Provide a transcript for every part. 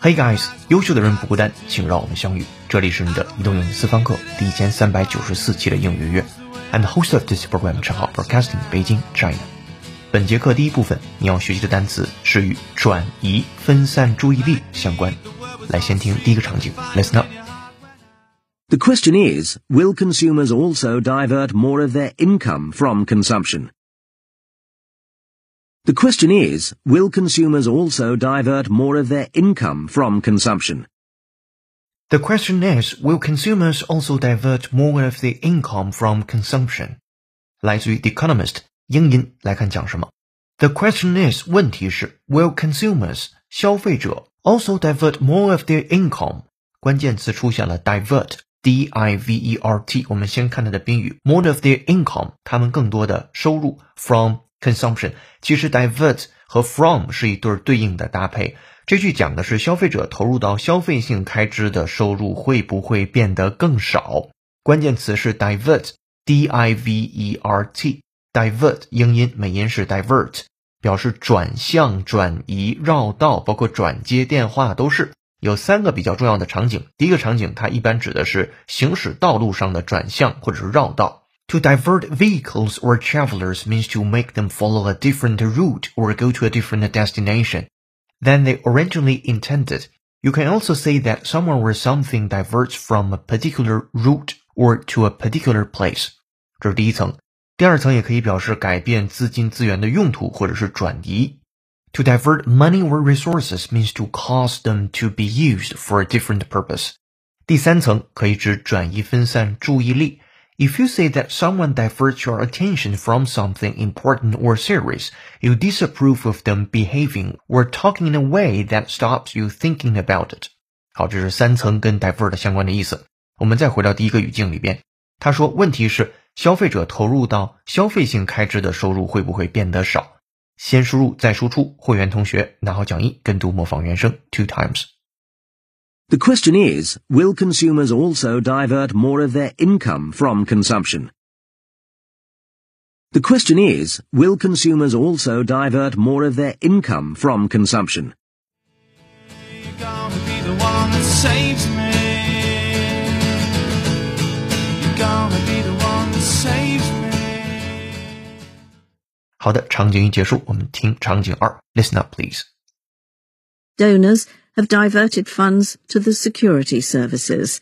Hey guys，优秀的人不孤单，请让我们相遇。这里是你的移动英语私房课第一千三百九十四期的英语月。I'm the host of this program，陈浩，Broadcasting 北京 China。本节课第一部分你要学习的单词是与转移、分散注意力相关。来，先听第一个场景，Listen up。 The question is, will consumers also divert more of their income from consumption? The question is, will consumers also divert more of their income from consumption? The question is, will consumers also divert more of the income from consumption? 来自于 The Economist 英音来看讲什么？The question is，问题是 Will consumers 消费者 also divert more of their income？关键词出现了 divert，d i v e r t。我们先看它的宾语 more of their income，他们更多的收入 from consumption。其实 divert 和 from 是一对对应的搭配。这句讲的是消费者投入到消费性开支的收入会不会变得更少？关键词是 divert，d i v e r t。divert 英音美音是 divert，表示转向、转移、绕道，包括转接电话都是。有三个比较重要的场景。第一个场景，它一般指的是行驶道路上的转向或者是绕道。To divert vehicles or travelers means to make them follow a different route or go to a different destination than they originally intended. You can also say that someone or something diverts from a particular route or to a particular place. 这是第一层。第二层也可以表示改变资金资源的用途或者是转移。To divert money or resources means to cause them to be used for a different purpose. 第三层可以指转移分散注意力。 If you say that someone diverts your attention from something important or serious, you disapprove of them behaving or talking in a way that stops you thinking about it. 好，这是三层跟 divert 相关的意思。我们再回到第一个语境里边，他说问题是消费者投入到消费性开支的收入会不会变得少？先输入再输出，会员同学拿好讲义，跟读模仿原声 two times。The question is, will consumers also divert more of their income from consumption? The question is, will consumers also divert more of their income from consumption? You're gonna be the one that saves me. You're gonna be the one that saves me. Listen up, please. Donors have diverted funds to the security services.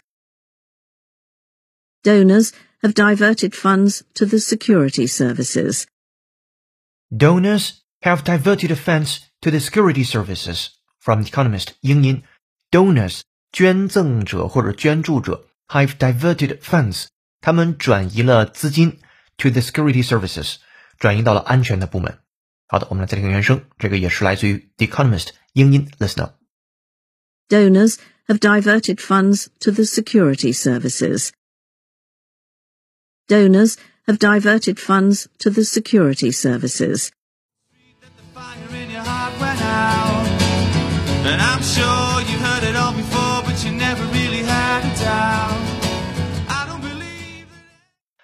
Donors have diverted funds to the security services. Donors have diverted funds to the security services. From The Economist 英音，donors 捐赠者或者捐助者 have diverted funds，他们转移了资金 to the security services，转移到了安全的部门。好的，我们来再听原声，这个也是来自于 The Economist 英音，Listen up。 Donors have diverted funds to the security services. Donors have diverted funds to the security services. Fire in your heart went out. And I'm sure you heard it all before, but you never really had a doubt. I don't believe.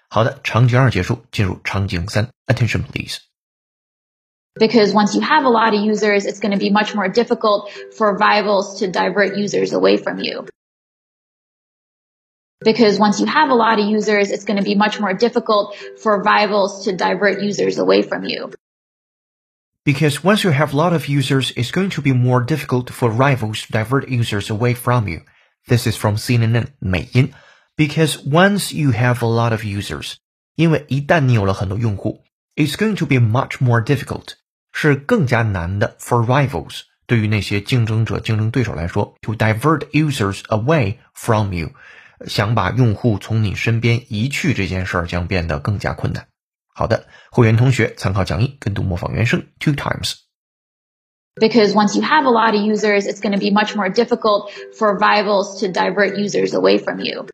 好的，场景二结束，进入场景三，Attention please。 because once you have a lot of users, it's going to be much more difficult for rivals to divert users away from you. Because once you have a lot of users, it's going to be much more difficult for rivals to divert users away from you. Because once you have a lot of users, it's going to be more difficult for rivals to divert users away from you. This is from CNN 美音。Because once you have a lot of users，因为一旦你有了很多用户，it's going to be much more difficult， 是更加难的 for rivals，对于那些竞争者、竞争对手来说，to divert users away from you，想把用户从你身边移去这件事儿将变得更加困难。好的，会员同学参考讲义，跟读模仿原声 two times。 Because once you have a lot of users, it's going to be much more difficult for rivals to divert users away from you.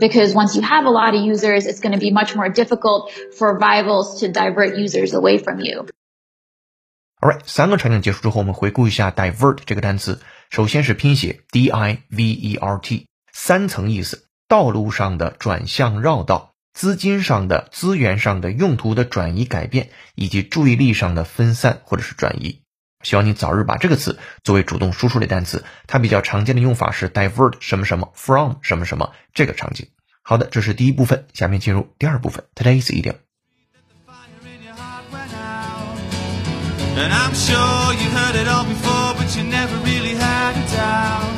Because once you have a lot of users, it's going to be much more difficult for rivals to divert users away from you. Alright，三个场景结束之后，我们回顾一下 divert 这个单词。首先是拼写 d i v e r t，三层意思：道路上的转向、绕道。资金上的、资源上的、用途的转移改变，以及注意力上的分散或者是转移。希望你早日把这个词作为主动输出类单词。它比较常见的用法是 divert 什么什么 from 什么什么这个场景。好的，这是第一部分，下面进入第二部分。Today's idiom。fire in your heart went out. And I'm sure you heard it all before, but you never really had a doubt.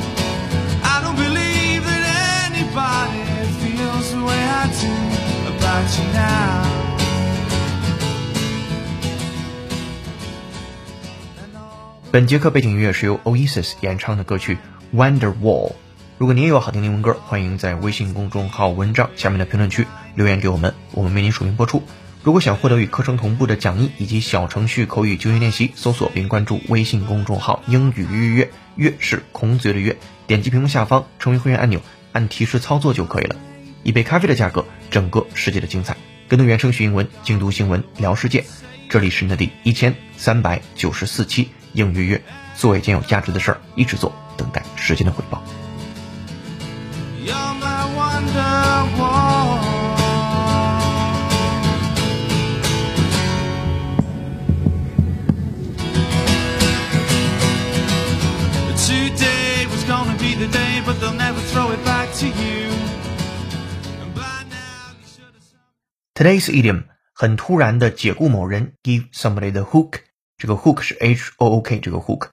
I don't believe that anybody feels the way I do about you now. 本节课背景音乐是由 Oasis 演唱的歌曲《Wonderwall》。如果您也有好听的英文歌，欢迎在微信公众号文章下面的评论区留言给我们，我们为您署名播出。如果想获得与课程同步的讲义以及小程序口语就业练习，搜索并关注微信公众号“英语约约”，约是孔子的约，点击屏幕下方成为会员按钮，按提示操作就可以了。一杯咖啡的价格，整个世界的精彩。跟读原声学英文，精读新闻聊世界。这里是你的第一千三百九十四期英语约约，做一件有价值的事儿，一直做，等待时间的回报。You're my wonderwall. Today was gonna be the day, but they'll never throw it back to you. And by now you should have. Today's idiom 很突然的解雇某人，give somebody the hook。这个 hook 是 H O O K 这个 hook。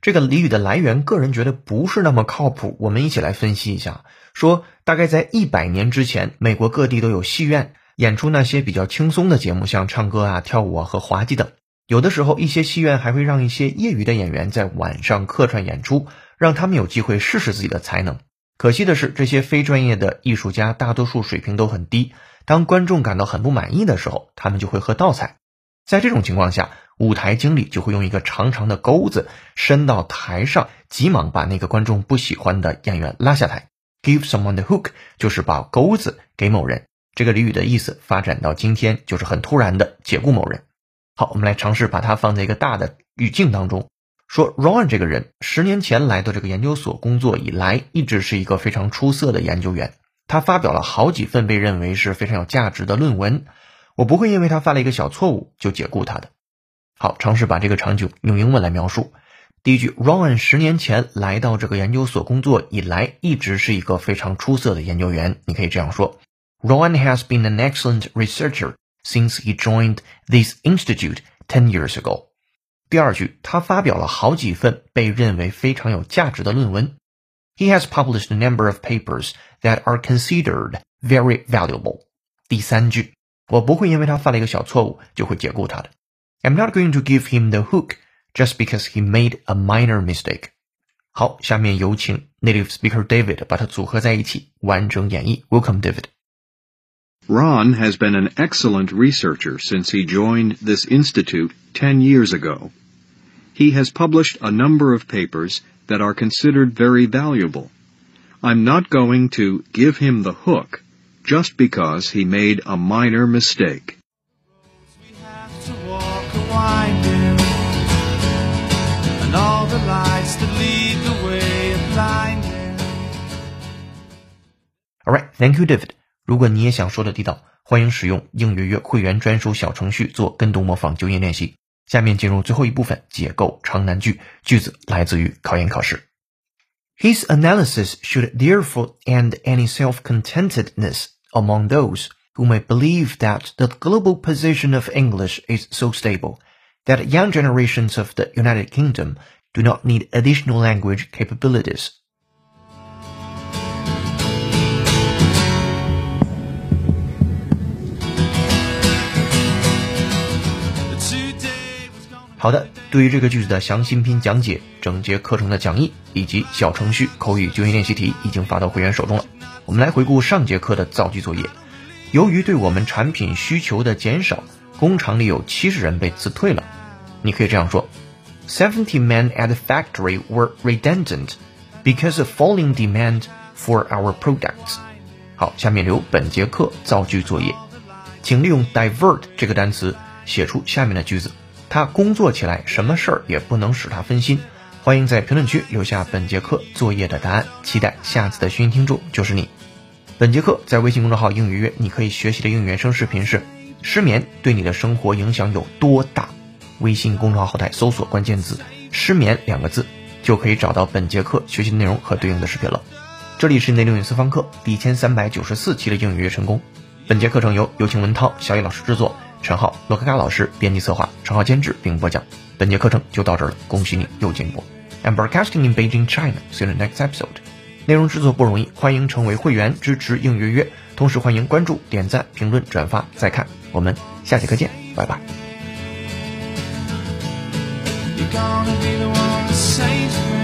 这个俚语的来源，个人觉得不是那么靠谱。我们一起来分析一下。说大概在一百年之前，美国各地都有戏院演出那些比较轻松的节目，像唱歌啊、跳舞啊和滑稽等。有的时候，一些戏院还会让一些业余的演员在晚上客串演出，让他们有机会试试自己的才能。可惜的是，这些非专业的艺术家大多数水平都很低。当观众感到很不满意的时候，他们就会喝倒彩。在这种情况下，舞台经理就会用一个长长的钩子伸到台上，急忙把那个观众不喜欢的演员拉下台。Give someone the hook 就是把钩子给某人。这个俚语的意思发展到今天，就是很突然的解雇某人。好，我们来尝试把它放在一个大的语境当中。说 Ron 这个人，十年前来到这个研究所工作以来，一直是一个非常出色的研究员。他发表了好几份被认为是非常有价值的论文。我不会因为他犯了一个小错误就解雇他的。好，尝试把这个场景用英文来描述。第一句，Ron 十年前来到这个研究所工作以来，一直是一个非常出色的研究员。你可以这样说：Ron has been an excellent researcher since he joined this institute ten years ago。第二句，他发表了好几份被认为非常有价值的论文。He has published a number of papers that are considered very valuable。第三句，我不会因为他犯了一个小错误就会解雇他的。I'm not going to give him the hook just because he made a minor mistake。好，下面有请 native speaker David 把它组合在一起，完整演绎。Welcome, David。 Ron has been an excellent researcher since he joined this institute 10 years ago. He has published a number of papers that are considered very valuable. I'm not going to give him the hook just because he made a minor mistake. the lights that lead the way are blinding. All right, thank you, David。如果你也想说的地道，欢迎使用应约约会员专属小程序做跟读模仿就业练习。下面进入最后一部分，解构长难句。句子来自于考研考试。His analysis should therefore end any self-contentedness among those who may believe that the global position of English is so stable that young generations of the United Kingdom do not need additional language capabilities. 好的，对于这个句子的详细拼讲解、整节课程的讲义以及小程序口语就业练习题已经发到会员手中了。我们来回顾上节课的造句作业。由于对我们产品需求的减少，工厂里有七十人被辞退了。你可以这样说：Seventy men at the factory were redundant because of falling demand for our products。好，下面留本节课造句作业，请利用 divert 这个单词写出下面的句子。他工作起来，什么事儿也不能使他分心。欢迎在评论区留下本节课作业的答案，期待下次的学习听众就是你。本节课在微信公众号“英语约”，你可以学习的英语原声视频是“失眠对你的生活影响有多大”。微信公众号后台搜索关键字“失眠”两个字，就可以找到本节课学习内容和对应的视频了。这里是内六语私房课第一千三百九十四期的英语约成功。本节课程由有请文涛、小野老师制作，陈浩、罗嘎嘎老师编辑策划，陈浩监制并播讲。本节课程就到这儿了，恭喜你又进步。I'm broadcasting in Beijing, China. See you in next episode. 内容制作不容易，欢迎成为会员支持应约约，同时欢迎关注、点赞、评论、转发、再看。我们下节课见，拜拜。Gonna be the one to save me.